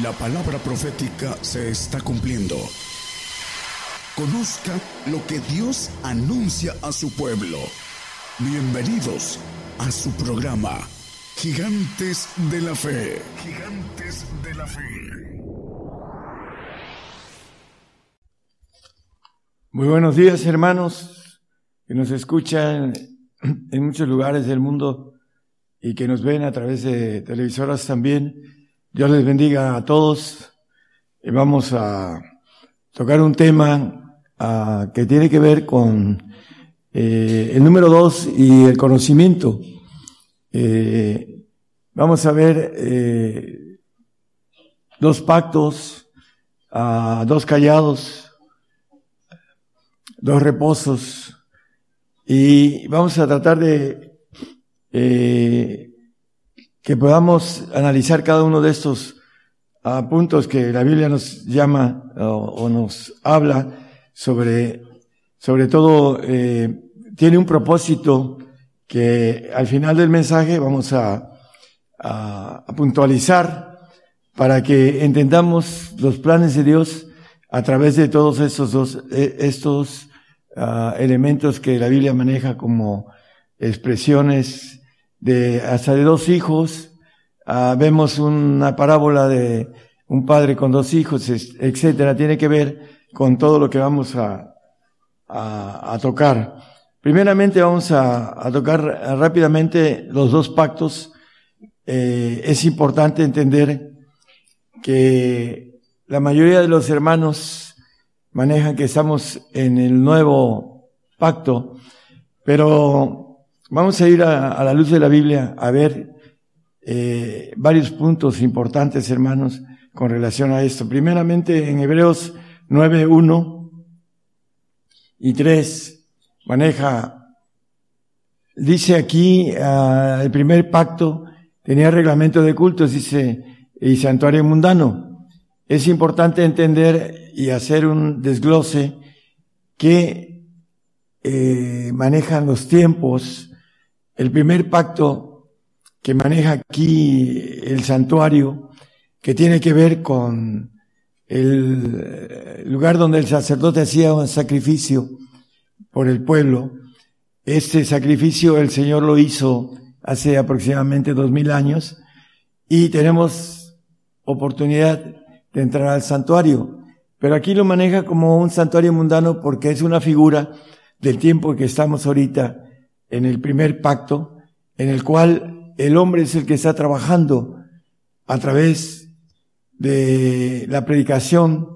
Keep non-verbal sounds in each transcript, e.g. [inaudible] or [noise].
La palabra profética se está cumpliendo. Conozca lo que Dios anuncia a su pueblo. Bienvenidos a su programa, Gigantes de la Fe. Gigantes de la Fe. Muy buenos días hermanos que nos escuchan en muchos lugares del mundo y que nos ven a través de televisoras también. Dios les bendiga a todos. Y vamos a tocar un tema ah, que tiene que ver con eh, el número dos y el conocimiento. Eh, vamos a ver eh, dos pactos, ah, dos callados, dos reposos y vamos a tratar de que podamos analizar cada uno de estos uh, puntos que la Biblia nos llama o nos habla sobre, sobre todo, eh, tiene un propósito que al final del mensaje vamos a, a, puntualizar para que entendamos los planes de Dios a través de todos estos dos, eh, estos elementos que la Biblia maneja como expresiones de hasta de dos hijos, uh, vemos una parábola de un padre con dos hijos, etcétera, tiene que ver con todo lo que vamos a, a, a tocar. Primeramente vamos a, a, tocar rápidamente los dos pactos. Eh, es importante entender que la mayoría de los hermanos manejan que estamos en el nuevo pacto, pero Vamos a ir a, la luz de la Biblia a ver eh, varios puntos importantes, hermanos, con relación a esto. Primeramente, en Hebreos 9, 1 y 3, maneja, dice aquí, uh, el primer pacto tenía reglamento de cultos, dice, y santuario mundano. Es importante entender y hacer un desglose que eh, manejan los tiempos, el primer pacto que maneja aquí el santuario, que tiene que ver con el lugar donde el sacerdote hacía un sacrificio por el pueblo. Este sacrificio el Señor lo hizo hace aproximadamente dos mil años y tenemos oportunidad de entrar al santuario. Pero aquí lo maneja como un santuario mundano porque es una figura del tiempo que estamos ahorita en el primer pacto, en el cual el hombre es el que está trabajando a través de la predicación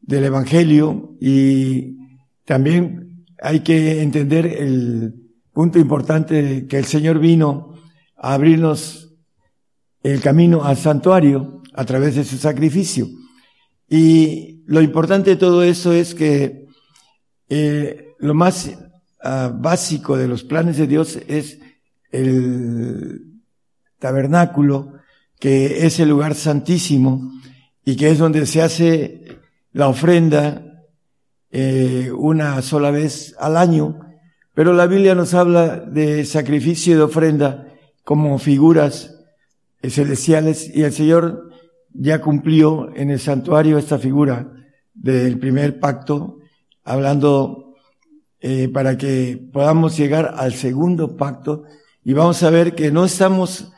del Evangelio y también hay que entender el punto importante que el Señor vino a abrirnos el camino al santuario a través de su sacrificio. Y lo importante de todo eso es que eh, lo más uh, básico de los planes de Dios es el tabernáculo, que es el lugar santísimo y que es donde se hace la ofrenda eh, una sola vez al año. Pero la Biblia nos habla de sacrificio y de ofrenda como figuras celestiales y el Señor ya cumplió en el santuario esta figura del primer pacto, hablando eh, para que podamos llegar al segundo pacto y vamos a ver que no estamos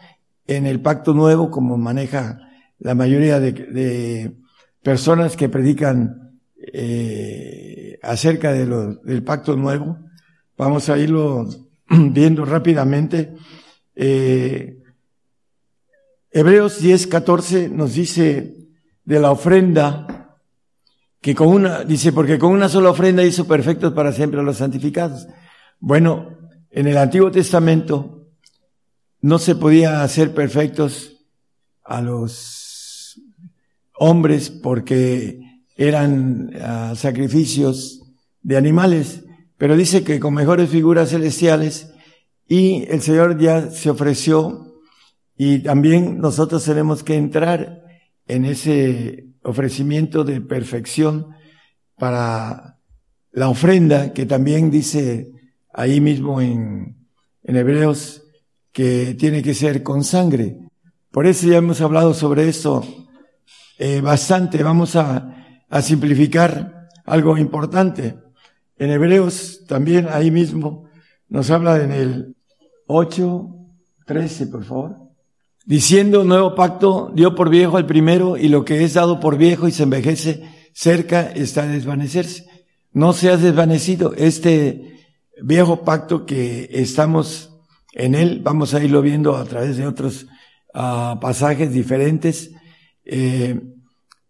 en el pacto nuevo como maneja la mayoría de, personas que predican eh, acerca del pacto nuevo. Vamos a irlo [clears throat] viendo rápidamente. Eh, Hebreos 10, 14 nos dice de la ofrenda que con una, dice, porque con una sola ofrenda hizo perfectos para siempre a los santificados. Bueno, en el Antiguo Testamento no se podía hacer perfectos a los hombres porque eran uh, sacrificios de animales, pero dice que con mejores figuras celestiales y el Señor ya se ofreció y también nosotros tenemos que entrar en ese ofrecimiento de perfección para la ofrenda, que también dice ahí mismo en, Hebreos que tiene que ser con sangre. Por eso ya hemos hablado sobre eso eh, bastante. Vamos a, a simplificar algo importante. En Hebreos también ahí mismo nos habla en el 8, 13, por favor. Diciendo, nuevo pacto dio por viejo al primero y lo que es dado por viejo y se envejece cerca está a desvanecerse. No se ha desvanecido este viejo pacto que estamos en él. Vamos a irlo viendo a través de otros uh, pasajes diferentes. Eh,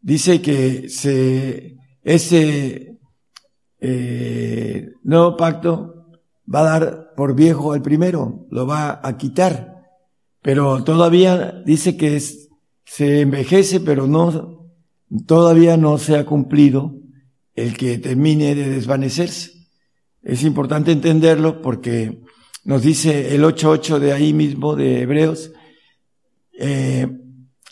dice que se, ese eh, nuevo pacto va a dar por viejo al primero, lo va a quitar. Pero todavía dice que es, se envejece, pero no, todavía no se ha cumplido el que termine de desvanecerse. Es importante entenderlo porque nos dice el 8.8 de ahí mismo de Hebreos, eh,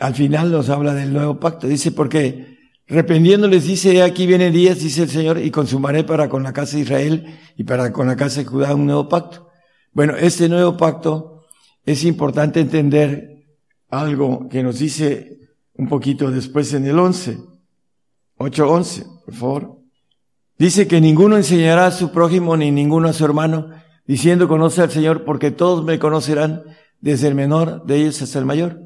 al final nos habla del nuevo pacto. Dice, porque reprendiéndoles dice, aquí viene días, dice el Señor, y consumaré para con la casa de Israel y para con la casa de Judá un nuevo pacto. Bueno, este nuevo pacto es importante entender algo que nos dice un poquito después en el 11, 8.11, por favor. Dice que ninguno enseñará a su prójimo ni ninguno a su hermano, diciendo conoce al Señor, porque todos me conocerán, desde el menor de ellos hasta el mayor.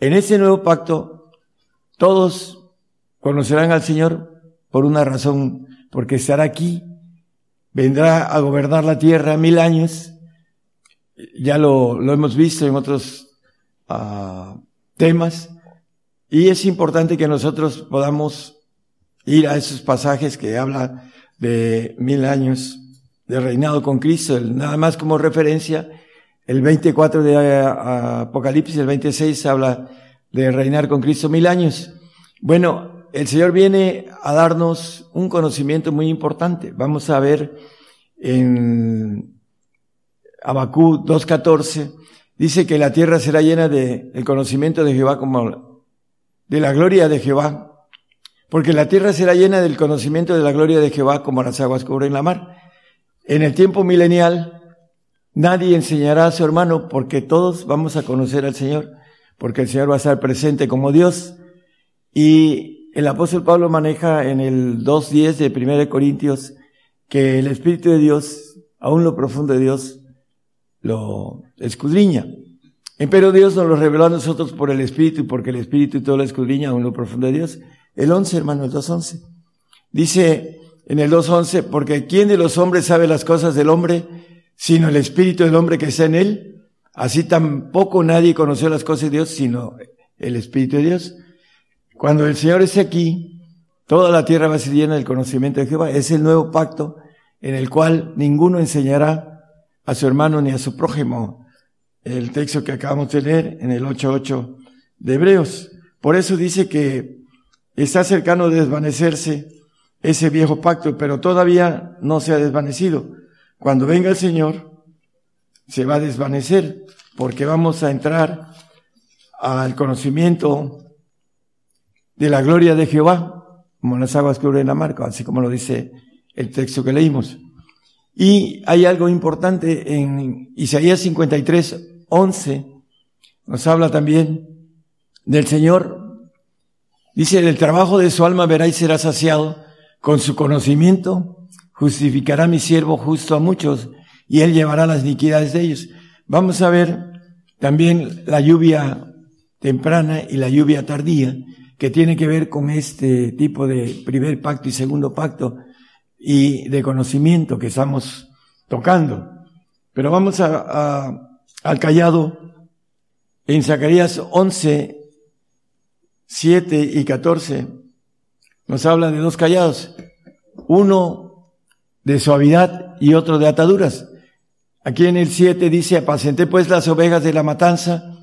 En este nuevo pacto, todos conocerán al Señor por una razón, porque estará aquí, vendrá a gobernar la tierra mil años, ya lo, lo hemos visto en otros uh, temas, y es importante que nosotros podamos ir a esos pasajes que habla de mil años de reinado con Cristo, nada más como referencia, el 24 de Apocalipsis, el 26 habla de reinar con Cristo mil años. Bueno, el Señor viene a darnos un conocimiento muy importante. Vamos a ver en Abacú 2.14, dice que la tierra será llena de el conocimiento de Jehová como de la gloria de Jehová, porque la tierra será llena del conocimiento de la gloria de Jehová como las aguas cubren la mar. En el tiempo milenial, nadie enseñará a su hermano porque todos vamos a conocer al Señor, porque el Señor va a estar presente como Dios. Y el apóstol Pablo maneja en el 2.10 de 1 Corintios que el Espíritu de Dios, aún lo profundo de Dios, lo escudriña. Pero Dios nos lo reveló a nosotros por el Espíritu, porque el Espíritu todo lo escudriña en lo profundo de Dios. El 11, hermano, el 2.11. Dice en el 2.11, porque ¿quién de los hombres sabe las cosas del hombre, sino el Espíritu del hombre que está en él? Así tampoco nadie conoció las cosas de Dios, sino el Espíritu de Dios. Cuando el Señor esté aquí, toda la tierra va a ser llena del conocimiento de Jehová. Es el nuevo pacto en el cual ninguno enseñará a su hermano ni a su prójimo. El texto que acabamos de leer en el 8.8 de Hebreos. Por eso dice que está cercano de desvanecerse ese viejo pacto, pero todavía no se ha desvanecido. Cuando venga el Señor, se va a desvanecer, porque vamos a entrar al conocimiento de la gloria de Jehová, como las aguas cubren la marca, así como lo dice el texto que leímos. Y hay algo importante en Isaías 53, 11, nos habla también del Señor. Dice, el trabajo de su alma verá y será saciado, con su conocimiento justificará mi siervo justo a muchos, y él llevará las iniquidades de ellos. Vamos a ver también la lluvia temprana y la lluvia tardía, que tiene que ver con este tipo de primer pacto y segundo pacto, y de conocimiento que estamos tocando. Pero vamos a, al callado en Zacarías 11, 7 y 14. Nos habla de dos callados. Uno de suavidad y otro de ataduras. Aquí en el 7 dice, apacenté pues las ovejas de la matanza,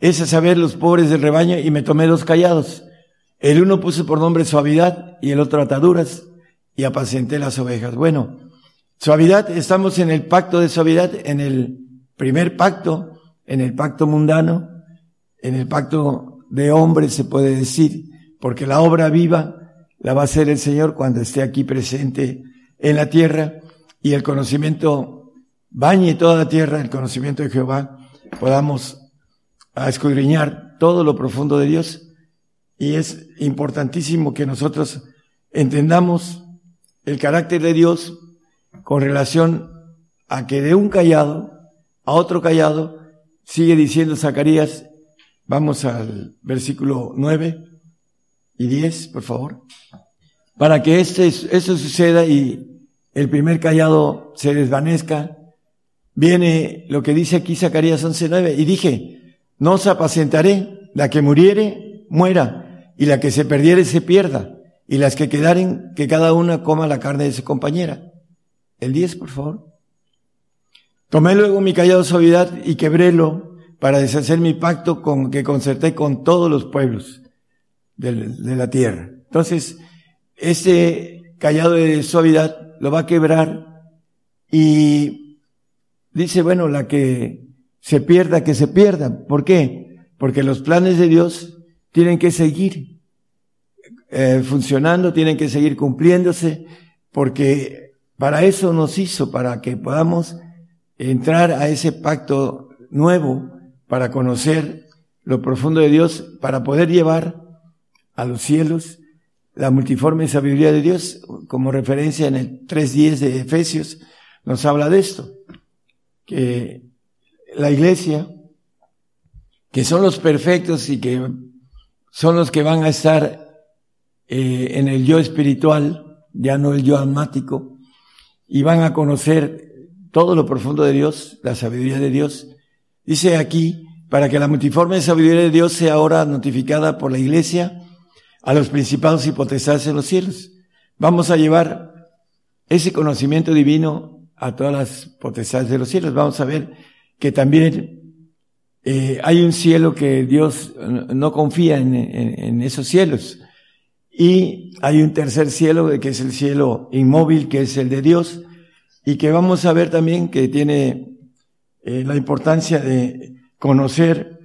es a saber los pobres del rebaño, y me tomé dos callados. El uno puse por nombre suavidad y el otro ataduras y apacenté las ovejas. Bueno, suavidad, estamos en el pacto de suavidad, en el primer pacto, en el pacto mundano, en el pacto de hombres se puede decir, porque la obra viva la va a hacer el Señor cuando esté aquí presente en la tierra y el conocimiento bañe toda la tierra, el conocimiento de Jehová, podamos escudriñar todo lo profundo de Dios y es importantísimo que nosotros entendamos el carácter de Dios con relación a que de un callado a otro callado, sigue diciendo Zacarías, vamos al versículo 9 y 10, por favor, para que este, esto suceda y el primer callado se desvanezca, viene lo que dice aquí Zacarías 11.9, y dije, no os apacentaré, la que muriere, muera, y la que se perdiere, se pierda, y las que quedaren, que cada una coma la carne de su compañera. El 10, por favor. Tomé luego mi callado suavidad y quebrélo para deshacer mi pacto con, que concerté con todos los pueblos de, de la tierra. Entonces, ese callado de suavidad lo va a quebrar y dice, bueno, la que se pierda, que se pierda. ¿Por qué? Porque los planes de Dios tienen que seguir eh, funcionando, tienen que seguir cumpliéndose, porque para eso nos hizo, para que podamos entrar a ese pacto nuevo para conocer lo profundo de Dios, para poder llevar a los cielos la multiforme sabiduría de Dios, como referencia en el 3.10 de Efesios, nos habla de esto, que la iglesia, que son los perfectos y que son los que van a estar eh, en el yo espiritual, ya no el yo almático, y van a conocer todo lo profundo de Dios, la sabiduría de Dios. Dice aquí, para que la multiforme sabiduría de Dios sea ahora notificada por la iglesia a los principados y potestades en los cielos. Vamos a llevar ese conocimiento divino a todas las potestades de los cielos. Vamos a ver que también eh, hay un cielo que Dios no confía en, en esos cielos. Y hay un tercer cielo que es el cielo inmóvil, que es el de Dios y que vamos a ver también que tiene eh, la importancia de conocer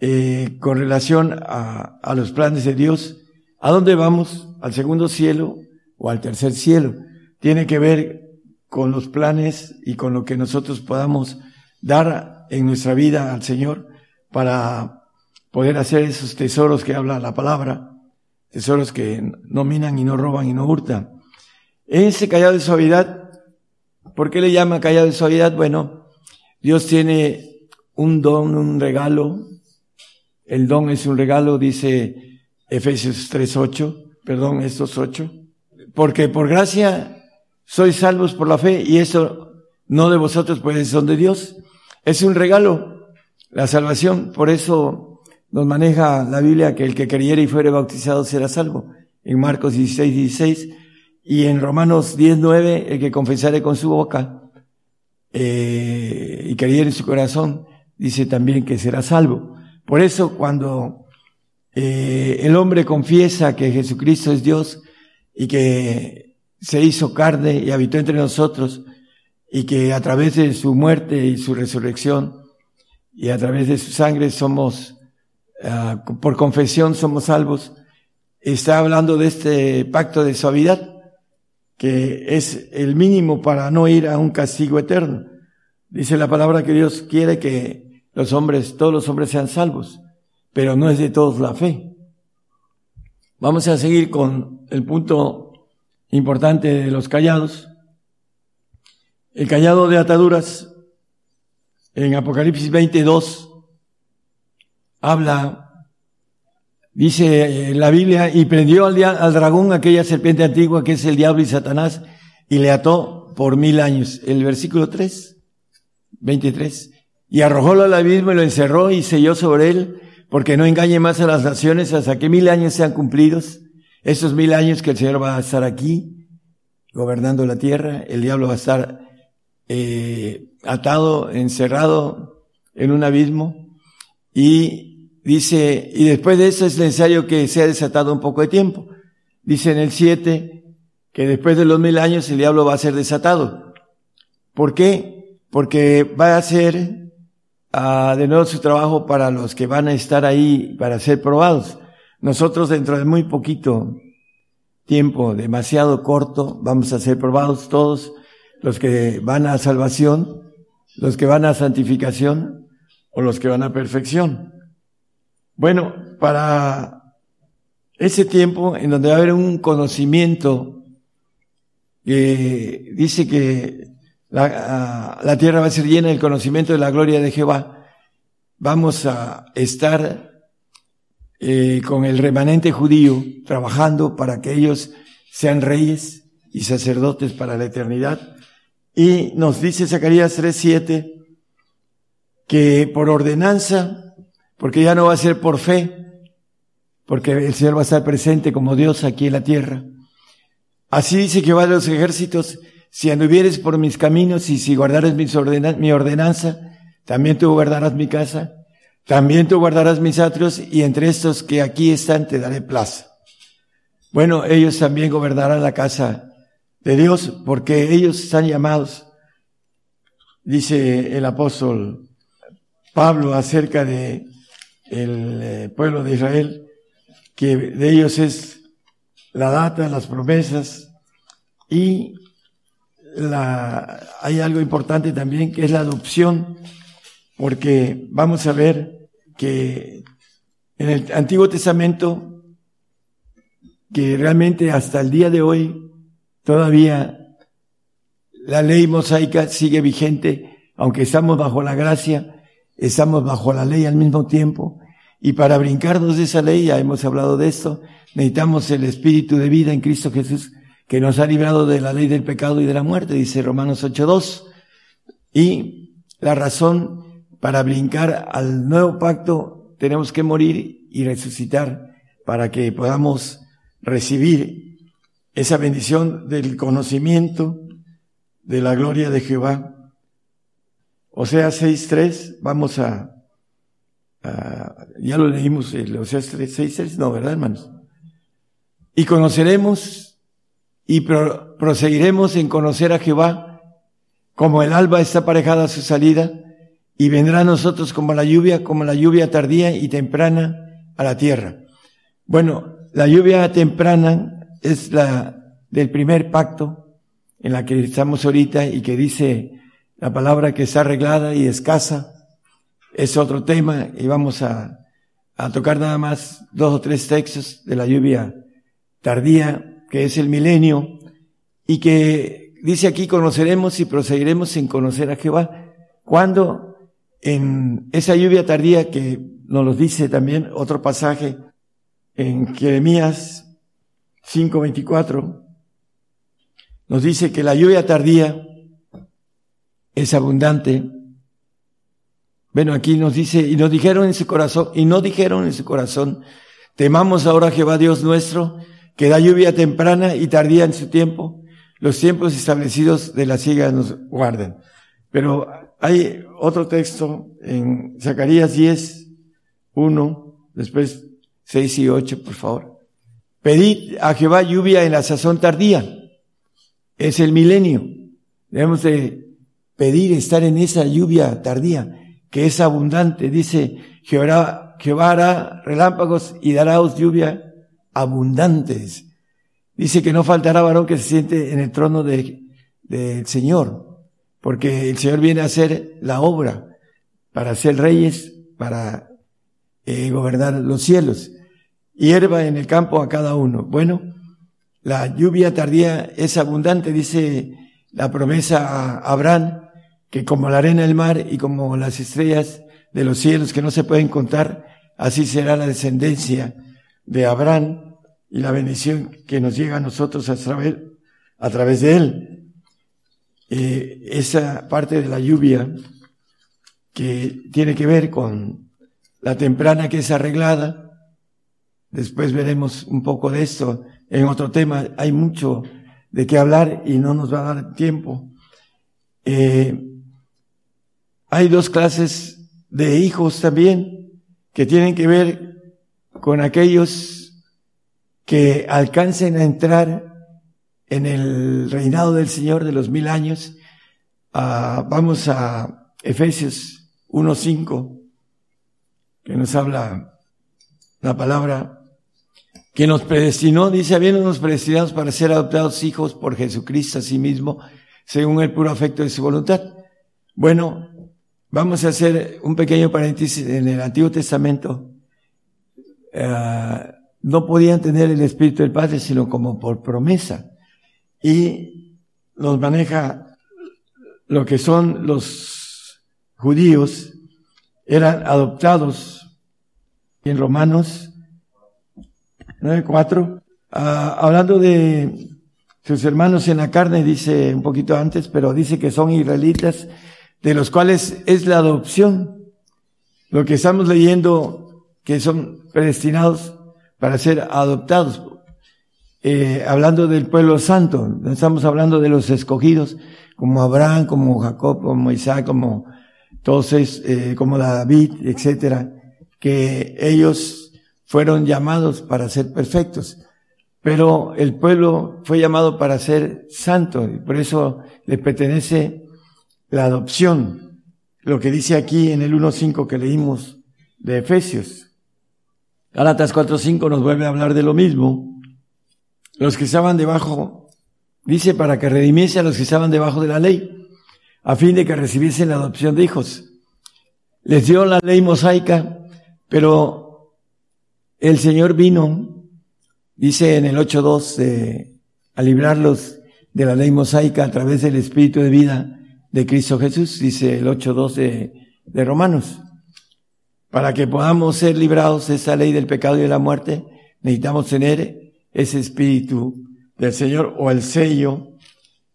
eh, con relación a, a, los planes de Dios, a dónde vamos, al segundo cielo o al tercer cielo. Tiene que ver con los planes y con lo que nosotros podamos dar en nuestra vida al Señor para poder hacer esos tesoros que habla la palabra, tesoros que no minan y no roban y no hurtan. Ese callado de suavidad ¿Por qué le llama callado de suavidad? Bueno, Dios tiene un don, un regalo. El don es un regalo, dice Efesios 3.8, perdón, estos 8. Porque por gracia sois salvos por la fe y eso no de vosotros, pues son de Dios. Es un regalo, la salvación. Por eso nos maneja la Biblia que el que creyere y fuere bautizado será salvo. En Marcos 16, 16 y en Romanos 10.9, el que confesare con su boca eh, y creyere en su corazón, dice también que será salvo. Por eso cuando eh, el hombre confiesa que Jesucristo es Dios y que se hizo carne y habitó entre nosotros y que a través de su muerte y su resurrección y a través de su sangre somos, uh, por confesión somos salvos, está hablando de este pacto de suavidad que es el mínimo para no ir a un castigo eterno. Dice la palabra que Dios quiere que los hombres, todos los hombres sean salvos, pero no es de todos la fe. Vamos a seguir con el punto importante de los callados. El callado de ataduras en Apocalipsis 22 habla Dice eh, la Biblia, y prendió al, al, dragón aquella serpiente antigua que es el diablo y Satanás, y le ató por mil años. El versículo 3, 23. Y arrojólo al abismo y lo encerró y selló sobre él, porque no engañe más a las naciones hasta que mil años sean cumplidos. Esos mil años que el Señor va a estar aquí, gobernando la tierra, el diablo va a estar eh, atado, encerrado en un abismo, y Dice, y después de eso es necesario que sea desatado un poco de tiempo. Dice en el 7 que después de los mil años el diablo va a ser desatado. ¿Por qué? Porque va a hacer uh, de nuevo su trabajo para los que van a estar ahí para ser probados. Nosotros dentro de muy poquito tiempo, demasiado corto, vamos a ser probados todos los que van a salvación, los que van a santificación o los que van a perfección. Bueno, para ese tiempo en donde va a haber un conocimiento que dice que la, la, tierra va a ser llena del conocimiento de la gloria de Jehová. Vamos a estar eh, con el remanente judío trabajando para que ellos sean reyes y sacerdotes para la eternidad. Y nos dice Zacarías 3:7 que por ordenanza, porque ya no va a ser por fe, porque el Señor va a estar presente como Dios aquí en la tierra. Así dice Jehová de los ejércitos, si anduvieres por mis caminos y si guardares mis mi ordenanza, también tú guardarás mi casa, también tú guardarás mis atrios y entre estos que aquí están te daré plaza. Bueno, ellos también gobernarán la casa de Dios porque ellos están llamados, dice el apóstol Pablo acerca de el eh, pueblo de Israel, que de ellos es la data, las promesas y la, hay algo importante también que es la adopción, porque vamos a ver que en el Antiguo Testamento, que realmente hasta el día de hoy todavía la ley mosaica sigue vigente, aunque estamos bajo la gracia, estamos bajo la ley al mismo tiempo, y para brincarnos de esa ley, ya hemos hablado de esto, necesitamos el espíritu de vida en Cristo Jesús, que nos ha librado de la ley del pecado y de la muerte, dice Romanos 8.2. Y la razón para brincar al nuevo pacto, tenemos que morir y resucitar para que podamos recibir esa bendición del conocimiento de la gloria de Jehová. O sea, 6.3, vamos a Ah, ya lo leímos, el Oseas 6, no, ¿verdad, hermanos? Y conoceremos y proseguiremos en conocer a Jehová, como el alba está aparejada a su salida, y vendrá a nosotros como la lluvia, como la lluvia tardía y temprana a la tierra. Bueno, la lluvia temprana es la del primer pacto en la que estamos ahorita y que dice la palabra que está arreglada y escasa, es otro tema y vamos a, a tocar nada más dos o tres textos de la lluvia tardía, que es el milenio, y que dice aquí conoceremos y proseguiremos en conocer a Jehová. Cuando en esa lluvia tardía que nos lo dice también otro pasaje en Jeremías 5:24, nos dice que la lluvia tardía es abundante bueno, aquí nos dice, y nos dijeron en su corazón, y no dijeron en su corazón, temamos ahora a Jehová Dios nuestro, que da lluvia temprana y tardía en su tiempo, los tiempos establecidos de la siega nos guarden. Pero hay otro texto en Zacarías 10, 1, después 6 y 8, por favor. Pedid a Jehová lluvia en la sazón tardía. Es el milenio. Debemos de pedir estar en esa lluvia tardía que es abundante. Dice, Jehová, Jehová hará relámpagos y daráos lluvia abundantes. Dice que no faltará varón que se siente en el trono del Señor, porque el Señor viene a hacer la obra para ser reyes, para eh, gobernar los cielos. Hierba en el campo a cada uno. Bueno, la lluvia tardía es abundante, dice la promesa a Abraham, que como la arena del mar y como las estrellas de los cielos que no se pueden contar, así será la descendencia de Abraham y la bendición que nos llega a nosotros a través, a través de él. Eh, esa parte de la lluvia que tiene que ver con la temprana que es arreglada, después veremos un poco de esto en otro tema, hay mucho de qué hablar y no nos va a dar tiempo. Eh, hay dos clases de hijos también que tienen que ver con aquellos que alcancen a entrar en el reinado del Señor de los mil años. Ah, vamos a Efesios 1.5, que nos habla la palabra que nos predestinó, dice, habiéndonos predestinados para ser adoptados hijos por Jesucristo a sí mismo, según el puro afecto de su voluntad. Bueno, Vamos a hacer un pequeño paréntesis en el Antiguo Testamento. Uh, no podían tener el Espíritu del Padre sino como por promesa. Y nos maneja lo que son los judíos, eran adoptados en Romanos 9.4, ah, hablando de sus hermanos en la carne, dice un poquito antes, pero dice que son israelitas, de los cuales es la adopción. Lo que estamos leyendo, que son predestinados para ser adoptados. Eh, hablando del pueblo santo, no estamos hablando de los escogidos, como Abraham, como Jacob, como Isaac, como todos, eh, como David, etcétera, que ellos fueron llamados para ser perfectos. Pero el pueblo fue llamado para ser santo y por eso le pertenece la adopción. Lo que dice aquí en el 1.5 que leímos de Efesios. Gálatas 4.5 nos vuelve a hablar de lo mismo. Los que estaban debajo, dice para que redimiese a los que estaban debajo de la ley, a fin de que recibiesen la adopción de hijos. Les dio la ley mosaica, pero el Señor vino, dice en el 8.2, a librarlos de la ley mosaica a través del Espíritu de vida de Cristo Jesús, dice el 8.2 de, de Romanos. Para que podamos ser librados de esa ley del pecado y de la muerte, necesitamos tener ese espíritu del Señor o el sello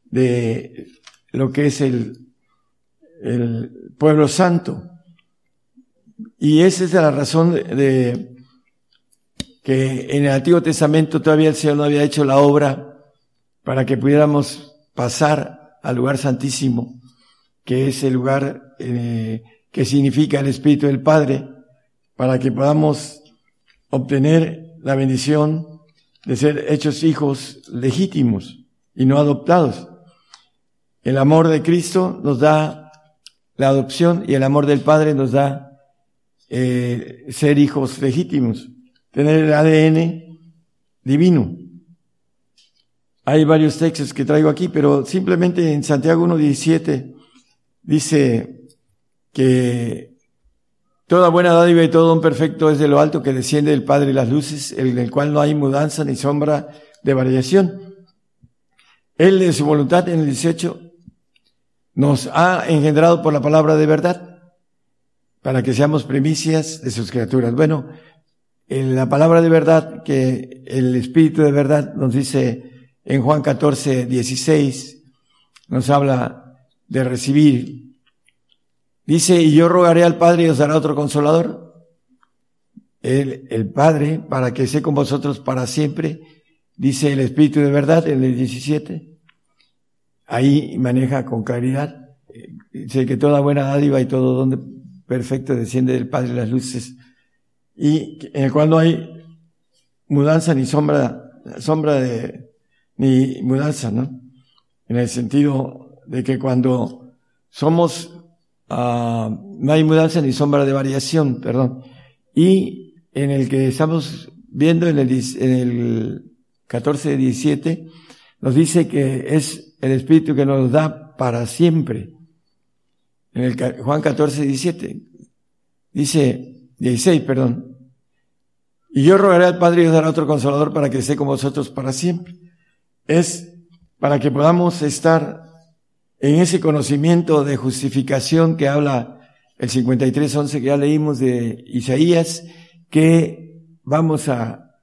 de lo que es el, el pueblo santo. Y esa es la razón de, que en el Antiguo Testamento todavía el Señor no había hecho la obra para que pudiéramos pasar al lugar santísimo, que es el lugar eh, que significa el Espíritu del Padre, para que podamos obtener la bendición de ser hechos hijos legítimos y no adoptados. El amor de Cristo nos da la adopción y el amor del Padre nos da eh, ser hijos legítimos, tener el ADN divino. Hay varios textos que traigo aquí, pero simplemente en Santiago 1.17 dice, que toda buena dádiva y todo don perfecto es de lo alto que desciende del Padre de las luces, en el cual no hay mudanza ni sombra de variación. Él de su voluntad en el 18 nos ha engendrado por la palabra de verdad para que seamos primicias de sus criaturas. Bueno, en la palabra de verdad que el Espíritu de verdad nos dice en Juan 14, 16, nos habla de recibir Dice, y yo rogaré al Padre y os dará otro consolador. El, el Padre, para que esté con vosotros para siempre, dice el Espíritu de verdad en el 17. Ahí maneja con claridad. Dice que toda buena dádiva y todo donde perfecto desciende del Padre las luces. Y en el cual no hay mudanza ni sombra, sombra de, ni mudanza, ¿no? En el sentido de que cuando somos Ah, no hay mudanza ni sombra de variación, perdón. Y en el que estamos viendo en el, en el 14, 17, nos dice que es el Espíritu que nos da para siempre. En el Juan 14, 17, dice, 16, perdón. Y yo rogaré al Padre y os dará otro consolador para que esté con vosotros para siempre. Es para que podamos estar en ese conocimiento de justificación que habla el 53.11 que ya leímos de Isaías, que vamos a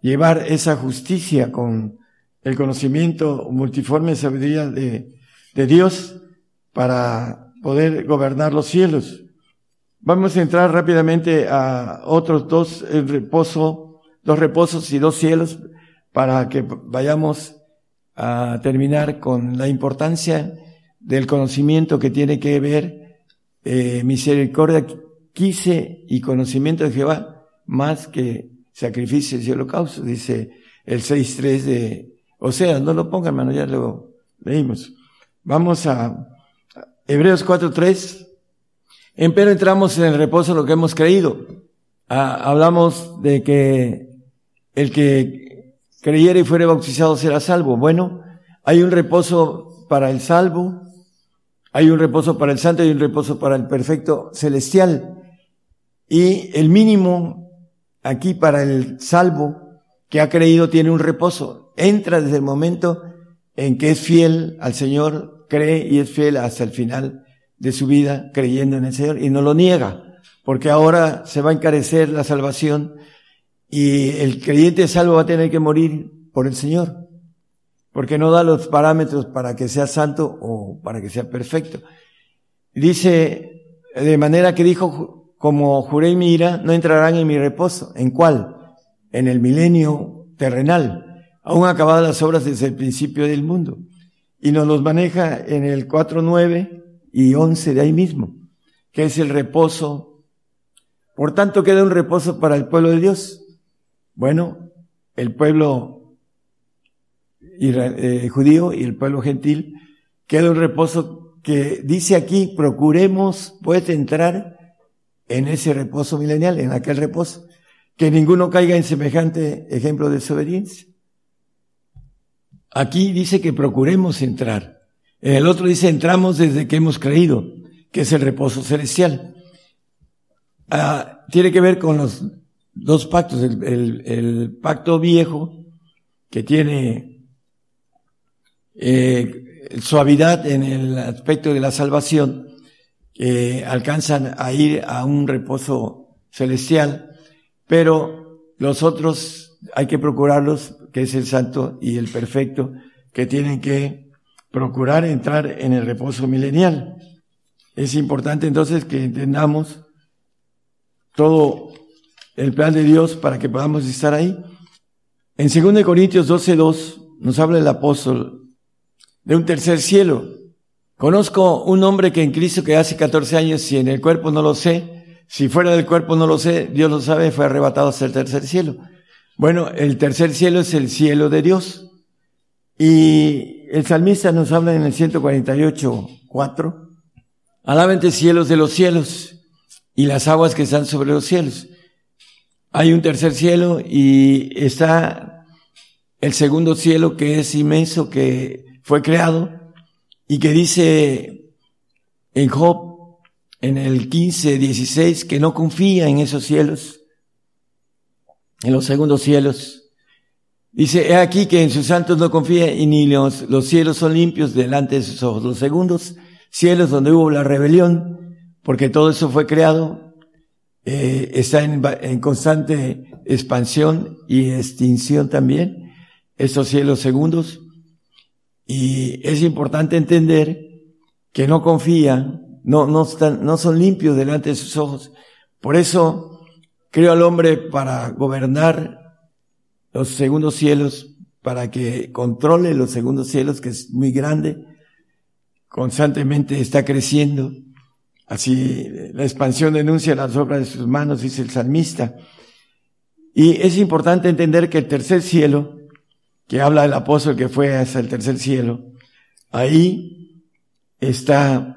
llevar esa justicia con el conocimiento multiforme sabiduría de, Dios para poder gobernar los cielos. Vamos a entrar rápidamente a otros dos reposo, dos reposos y dos cielos para que vayamos a terminar con la importancia del conocimiento que tiene que ver eh, misericordia, quise y conocimiento de Jehová más que sacrificios y holocaustos, dice el 6.3 de o sea, no lo pongan, hermano, ya lo leímos. Vamos a Hebreos 4.3. Empero entramos en el reposo de lo que hemos creído. Ah, hablamos de que el que creyera y fuere bautizado será salvo. Bueno, hay un reposo para el salvo, hay un reposo para el santo y un reposo para el perfecto celestial. Y el mínimo aquí para el salvo que ha creído tiene un reposo. Entra desde el momento en que es fiel al Señor, cree y es fiel hasta el final de su vida creyendo en el Señor y no lo niega, porque ahora se va a encarecer la salvación y el creyente salvo va a tener que morir por el Señor, porque no da los parámetros para que sea santo o para que sea perfecto. Dice, de manera que dijo, como juré mi ira, no entrarán en mi reposo. ¿En cuál? En el milenio terrenal, aún acabadas las obras desde el principio del mundo. Y nos los maneja en el 4, 9 y 11 de ahí mismo, que es el reposo. Por tanto, queda un reposo para el pueblo de Dios. Bueno, el pueblo eh, judío y el pueblo gentil, queda un reposo que dice aquí, procuremos pues entrar en ese reposo milenial, en aquel reposo, que ninguno caiga en semejante ejemplo de desobediencia. Aquí dice que procuremos entrar. En el otro dice entramos desde que hemos creído, que es el reposo celestial. Ah, tiene que ver con los dos pactos, el, el pacto viejo que tiene eh, suavidad en el aspecto de la salvación, que alcanzan a ir a un reposo celestial, pero los otros hay que procurarlos, que es el santo y el perfecto, que tienen que procurar entrar en el reposo milenial. Es importante entonces que entendamos todo el plan de Dios para que podamos estar ahí. En 2 Corintios 12.2 nos habla el apóstol de un tercer cielo. Conozco un hombre que en Cristo que hace 14 años, si en el cuerpo no lo sé, si fuera del cuerpo no lo sé, Dios lo sabe, fue arrebatado hasta el tercer cielo. Bueno, el tercer cielo es el cielo de Dios. Y el salmista nos habla en el 148, 4. Alabente cielos de los cielos y las aguas que están sobre los cielos. Hay un tercer cielo y está el segundo cielo que es inmenso, que fue creado y que dice en Job, en el 15, 16, que no confía en esos cielos, en los segundos cielos. Dice, he aquí que en sus santos no confía y ni los, los cielos son limpios delante de sus ojos. Los segundos cielos donde hubo la rebelión, porque todo eso fue creado, eh, está en, en constante expansión y extinción también, esos cielos segundos. Y es importante entender que no confían, no, no, están, no son limpios delante de sus ojos. Por eso creo al hombre para gobernar los segundos cielos, para que controle los segundos cielos, que es muy grande, constantemente está creciendo. Así la expansión denuncia las obras de sus manos, dice el salmista. Y es importante entender que el tercer cielo que habla del apóstol que fue hasta el tercer cielo, ahí está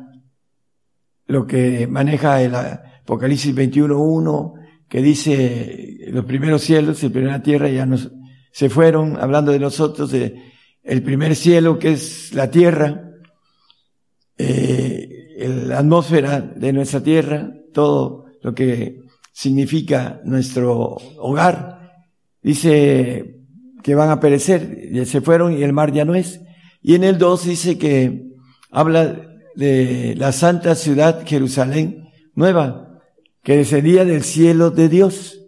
lo que maneja el Apocalipsis 21.1, que dice los primeros cielos y primera tierra ya nos, se fueron, hablando de nosotros, de el primer cielo que es la tierra, eh, la atmósfera de nuestra tierra, todo lo que significa nuestro hogar. Dice que van a perecer, ya se fueron y el mar ya no es. Y en el 2 dice que habla de la santa ciudad Jerusalén nueva, que descendía del cielo de Dios.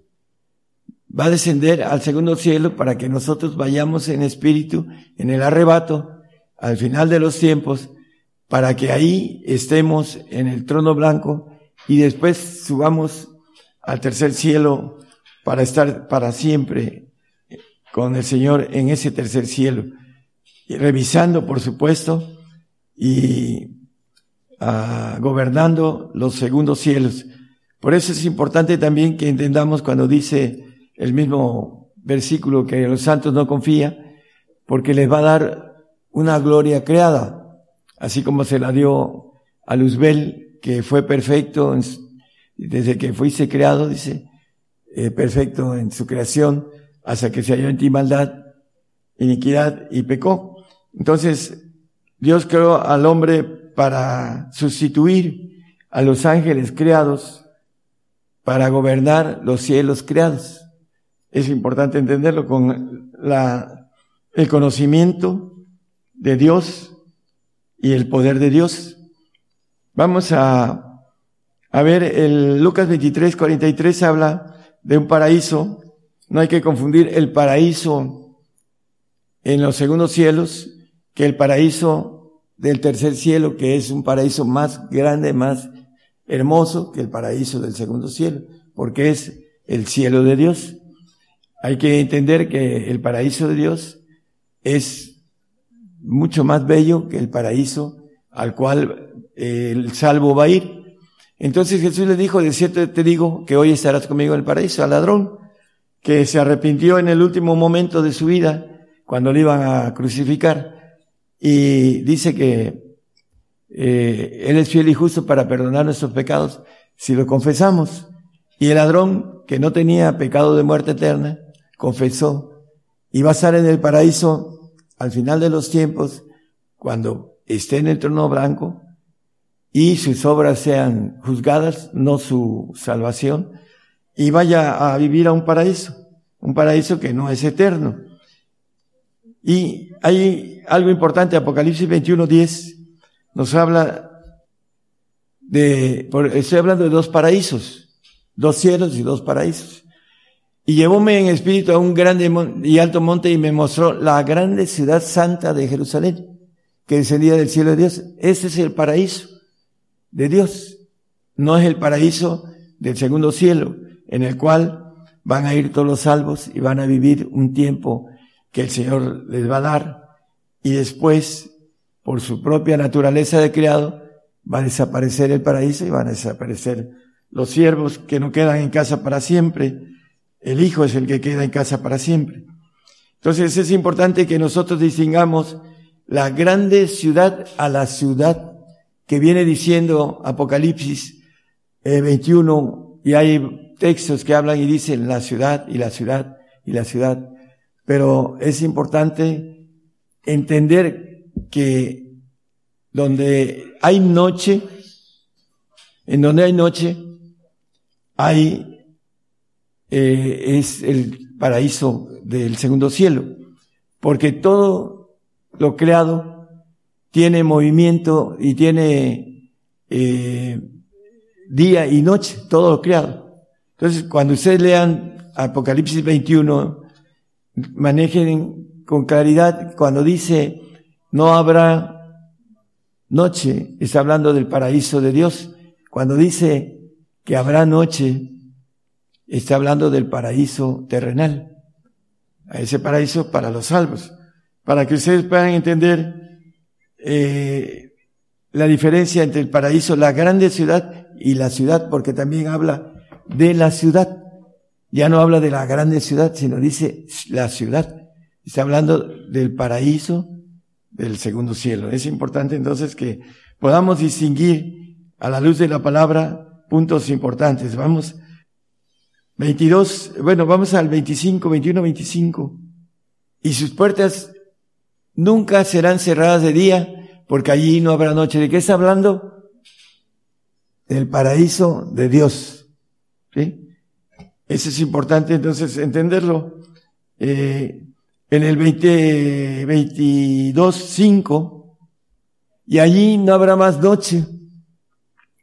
Va a descender al segundo cielo para que nosotros vayamos en espíritu, en el arrebato, al final de los tiempos, para que ahí estemos en el trono blanco y después subamos al tercer cielo para estar para siempre con el Señor en ese tercer cielo, revisando, por supuesto, y ah, gobernando los segundos cielos. Por eso es importante también que entendamos cuando dice el mismo versículo que los santos no confía, porque les va a dar una gloria creada, así como se la dio a Luzbel, que fue perfecto desde que fuiste creado, dice, eh, perfecto en su creación, hasta que se halló en ti maldad, iniquidad y pecó. Entonces, Dios creó al hombre para sustituir a los ángeles creados, para gobernar los cielos creados. es importante entenderlo con la, el conocimiento de Dios y el poder de Dios. Vamos a, a ver, el Lucas 23, 43 habla de un paraíso. No hay que confundir el paraíso en los segundos cielos que el paraíso del tercer cielo, que es un paraíso más grande, más hermoso que el paraíso del segundo cielo, porque es el cielo de Dios. Hay que entender que el paraíso de Dios es mucho más bello que el paraíso al cual el salvo va a ir. Entonces Jesús le dijo, de cierto te digo que hoy estarás conmigo en el paraíso, al ladrón, que se arrepintió en el último momento de su vida, cuando le iban a crucificar y dice que eh, Él es fiel y justo para perdonar nuestros pecados si lo confesamos. Y el ladrón, que no tenía pecado de muerte eterna, confesó y va a estar en el paraíso al final de los tiempos, cuando esté en el trono blanco y sus obras sean juzgadas, no su salvación, y vaya a vivir a un paraíso, un paraíso que no es eterno. Y hay algo importante, Apocalipsis 21, 10, nos habla de, estoy hablando de dos paraísos, dos cielos y dos paraísos. Y llevóme en espíritu a un grande y alto monte y me mostró la grande ciudad santa de Jerusalén, que descendía del cielo de Dios. Este es el paraíso de Dios. No es el paraíso del segundo cielo, en el cual van a ir todos los salvos y van a vivir un tiempo que el Señor les va a dar y después, por su propia naturaleza de criado, va a desaparecer el paraíso y van a desaparecer los siervos que no quedan en casa para siempre. El Hijo es el que queda en casa para siempre. Entonces es importante que nosotros distingamos la grande ciudad a la ciudad que viene diciendo Apocalipsis 21 eh, y hay textos que hablan y dicen la ciudad y la ciudad y la ciudad. Pero es importante entender que donde hay noche, en donde hay noche, hay, eh, es el paraíso del segundo cielo, porque todo lo creado tiene movimiento y tiene eh, día y noche, todo lo creado. Entonces, cuando ustedes lean Apocalipsis 21, manejen con claridad cuando dice no habrá noche, está hablando del paraíso de Dios. Cuando dice que habrá noche, está hablando del paraíso terrenal. Ese paraíso para los salvos. Para que ustedes puedan entender eh, la diferencia entre el paraíso, la grande ciudad y la ciudad, porque también habla de la ciudad. Ya no habla de la grande ciudad, sino dice la ciudad. Está hablando del paraíso del segundo cielo. Es importante entonces que podamos distinguir a la luz de la palabra puntos importantes. Vamos, 22, bueno, vamos al 25, 21, 25. Y sus puertas nunca serán cerradas de día, porque allí no habrá noche. ¿De qué está hablando? Del paraíso de Dios. ¿Sí? Eso es importante entonces entenderlo. Eh, en el 20, 22, 5, y allí no habrá más noche.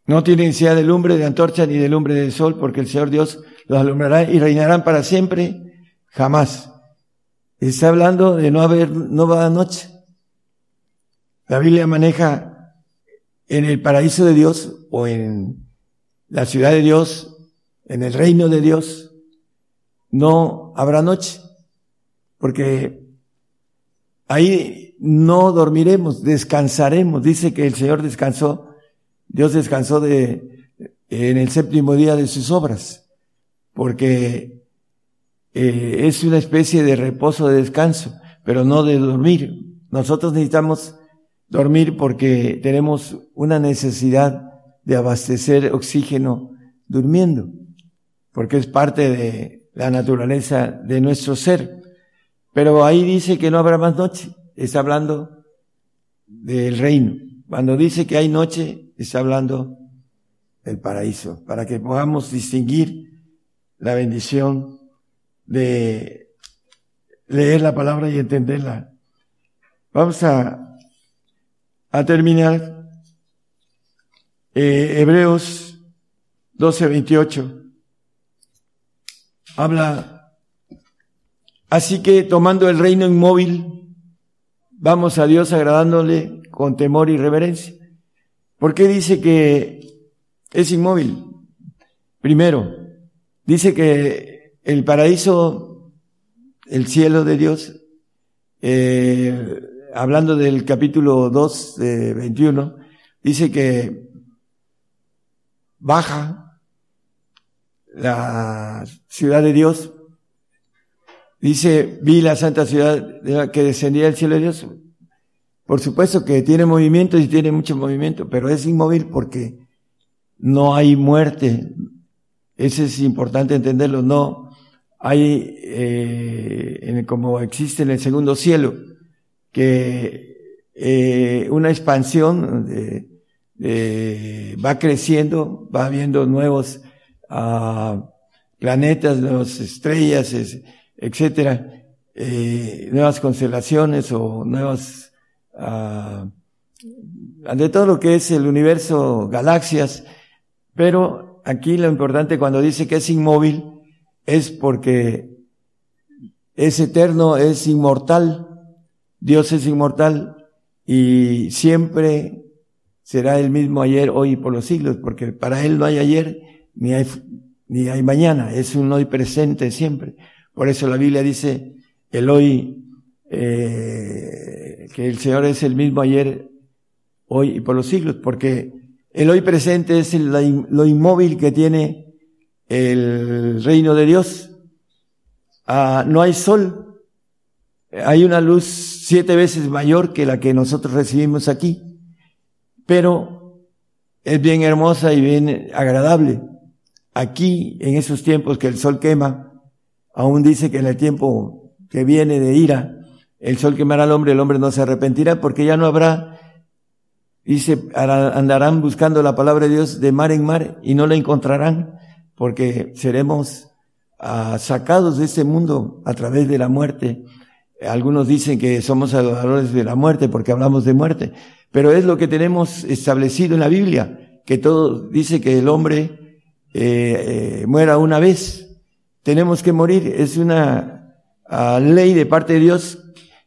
No tienen necesidad de lumbre de antorcha ni de lumbre del sol, porque el Señor Dios los alumbrará y reinarán para siempre, jamás. Está hablando de no haber, no va a noche. La Biblia maneja en el paraíso de Dios o en la ciudad de Dios en el reino de Dios no habrá noche, porque ahí no dormiremos, descansaremos. Dice que el Señor descansó, Dios descansó de, en el séptimo día de sus obras, porque eh, es una especie de reposo, de descanso, pero no de dormir. Nosotros necesitamos dormir porque tenemos una necesidad de abastecer oxígeno durmiendo porque es parte de la naturaleza de nuestro ser. Pero ahí dice que no habrá más noche, está hablando del reino. Cuando dice que hay noche, está hablando del paraíso, para que podamos distinguir la bendición de leer la palabra y entenderla. Vamos a, a terminar eh, Hebreos 12:28. Habla, así que tomando el reino inmóvil, vamos a Dios agradándole con temor y reverencia. ¿Por qué dice que es inmóvil? Primero, dice que el paraíso, el cielo de Dios, eh, hablando del capítulo 2 de 21, dice que baja la ciudad de Dios. Dice, vi la santa ciudad que descendía del cielo de Dios. Por supuesto que tiene movimiento y tiene mucho movimiento, pero es inmóvil porque no hay muerte. Eso es importante entenderlo. No hay, eh, como existe en el segundo cielo, que eh, una expansión va creciendo, va habiendo nuevos planetas, nuevas estrellas, etcétera, eh, nuevas constelaciones o nuevas uh, de todo lo que es el universo, galaxias, pero aquí lo importante cuando dice que es inmóvil es porque es eterno, es inmortal, Dios es inmortal y siempre será el mismo ayer, hoy y por los siglos, porque para Él no hay ayer ni hay, ni hay mañana, es un hoy presente siempre. Por eso la Biblia dice, el hoy, eh, que el Señor es el mismo ayer, hoy y por los siglos, porque el hoy presente es lo inmóvil que tiene el reino de Dios. Ah, no hay sol, hay una luz siete veces mayor que la que nosotros recibimos aquí, pero es bien hermosa y bien agradable. Aquí, en esos tiempos que el sol quema, aún dice que en el tiempo que viene de ira, el sol quemará al hombre, el hombre no se arrepentirá porque ya no habrá, dice, andarán buscando la palabra de Dios de mar en mar y no la encontrarán porque seremos ah, sacados de este mundo a través de la muerte. Algunos dicen que somos adoradores de la muerte porque hablamos de muerte, pero es lo que tenemos establecido en la Biblia, que todo dice que el hombre eh, eh, muera una vez. Tenemos que morir, es una ley de parte de Dios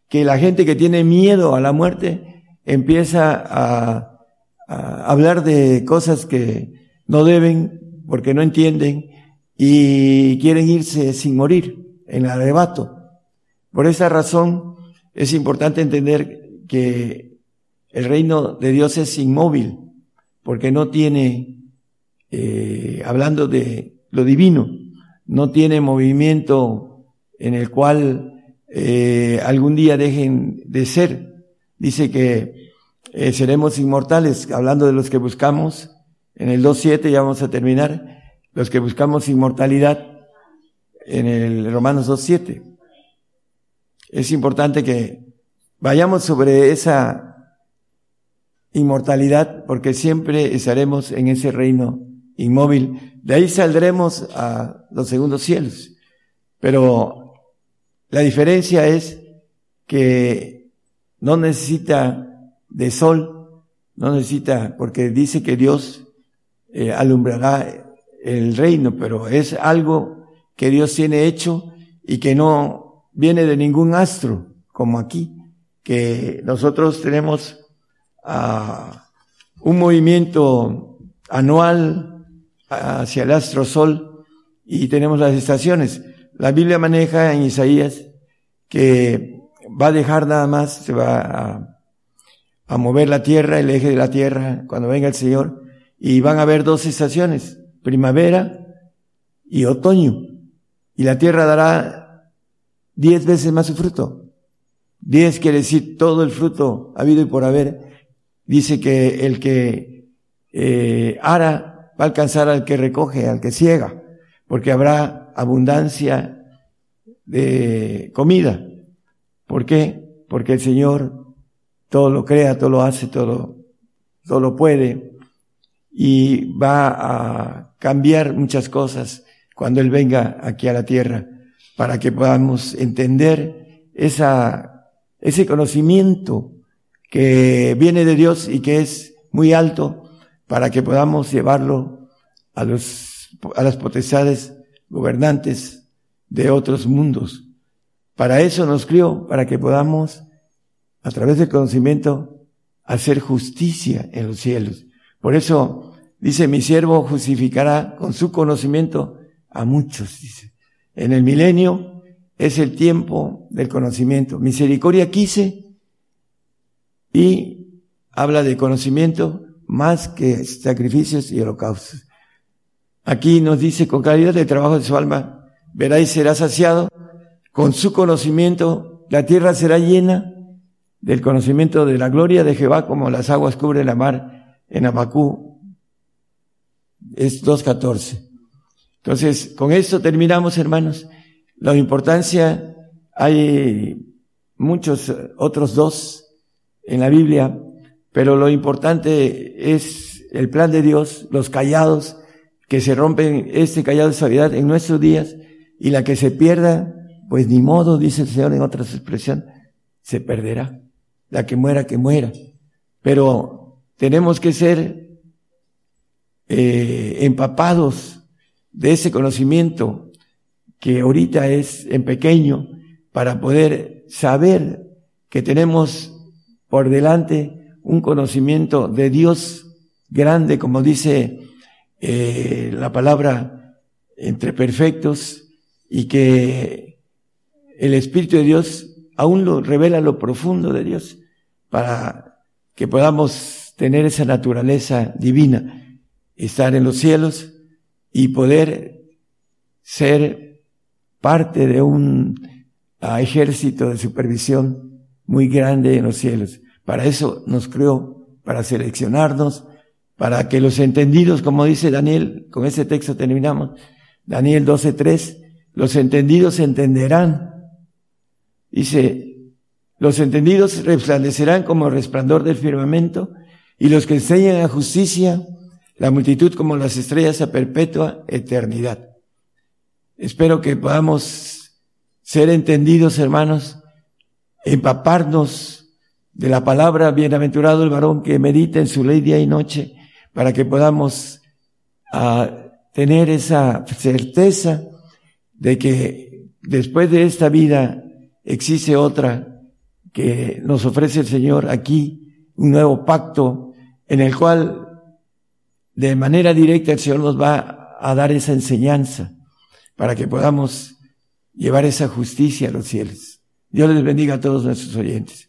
que la gente que tiene miedo a la muerte empieza a, a hablar de cosas que no deben porque no entienden y quieren irse sin morir en el arrebato. Por esa razón es importante entender que el reino de Dios es inmóvil, porque no tiene, eh, hablando de lo divino, no tiene movimiento en el cual eh, algún día dejen de ser. Dice que eh, seremos inmortales, hablando de los que buscamos, en el 2.7 ya vamos a terminar, los que buscamos inmortalidad, en el Romanos 2.7 es importante que vayamos sobre esa inmortalidad porque siempre estaremos en ese reino inmóvil. De ahí saldremos a los segundos cielos. Pero la diferencia es que no necesita de sol, no necesita, porque dice que Dios eh, alumbrará el reino, pero es algo que Dios tiene hecho y que no viene de ningún astro, como aquí, que nosotros tenemos ah, un movimiento anual hacia el astro sol y tenemos las estaciones. La Biblia maneja en Isaías que va a dejar nada más, se va a, a mover la tierra, el eje de la tierra, cuando venga el Señor, y van a haber dos estaciones, primavera y otoño. Y la tierra dará diez veces más su fruto. Diez quiere decir todo el fruto habido y por haber. Dice que el que eh, ara va a alcanzar al que recoge, al que ciega, porque habrá abundancia de comida. ¿Por qué? Porque el Señor todo lo crea, todo lo hace, todo, todo lo puede y va a cambiar muchas cosas cuando Él venga aquí a la tierra para que podamos entender esa, ese conocimiento que viene de Dios y que es muy alto para que podamos llevarlo a los, a las potestades gobernantes de otros mundos. Para eso nos crió, para que podamos, a través del conocimiento, hacer justicia en los cielos. Por eso dice, mi siervo justificará con su conocimiento a muchos, dice. En el milenio es el tiempo del conocimiento. Misericordia quise y habla de conocimiento más que sacrificios y holocaustos. Aquí nos dice con calidad del trabajo de su alma, verá y será saciado. Con su conocimiento la tierra será llena del conocimiento de la gloria de Jehová como las aguas cubren la mar en Abacú. Es 2.14. Entonces, con esto terminamos, hermanos. La importancia, hay muchos otros dos en la Biblia, pero lo importante es el plan de Dios, los callados, que se rompen este callado de suavidad en nuestros días, y la que se pierda, pues ni modo, dice el Señor en otra expresión, se perderá. La que muera, que muera. Pero tenemos que ser eh, empapados de ese conocimiento que ahorita es en pequeño para poder saber que tenemos por delante un conocimiento de Dios grande, como dice eh, la palabra entre perfectos, y que el Espíritu de Dios aún lo revela lo profundo de Dios para que podamos tener esa naturaleza divina, estar en los cielos y poder ser parte de un ah, ejército de supervisión muy grande en los cielos. Para eso nos creó, para seleccionarnos, para que los entendidos, como dice Daniel, con ese texto terminamos, Daniel 12.3, los entendidos entenderán. Dice, los entendidos resplandecerán como resplandor del firmamento y los que enseñan a justicia, la multitud como las estrellas a perpetua eternidad. Espero que podamos ser entendidos, hermanos, empaparnos de la palabra bienaventurado el varón que medita en su ley día y noche, para que podamos ah, tener esa certeza de que después de esta vida existe otra que nos ofrece el Señor aquí, un nuevo pacto en el cual de manera directa el Señor nos va a dar esa enseñanza para que podamos llevar esa justicia a los cielos. Dios les bendiga a todos nuestros oyentes.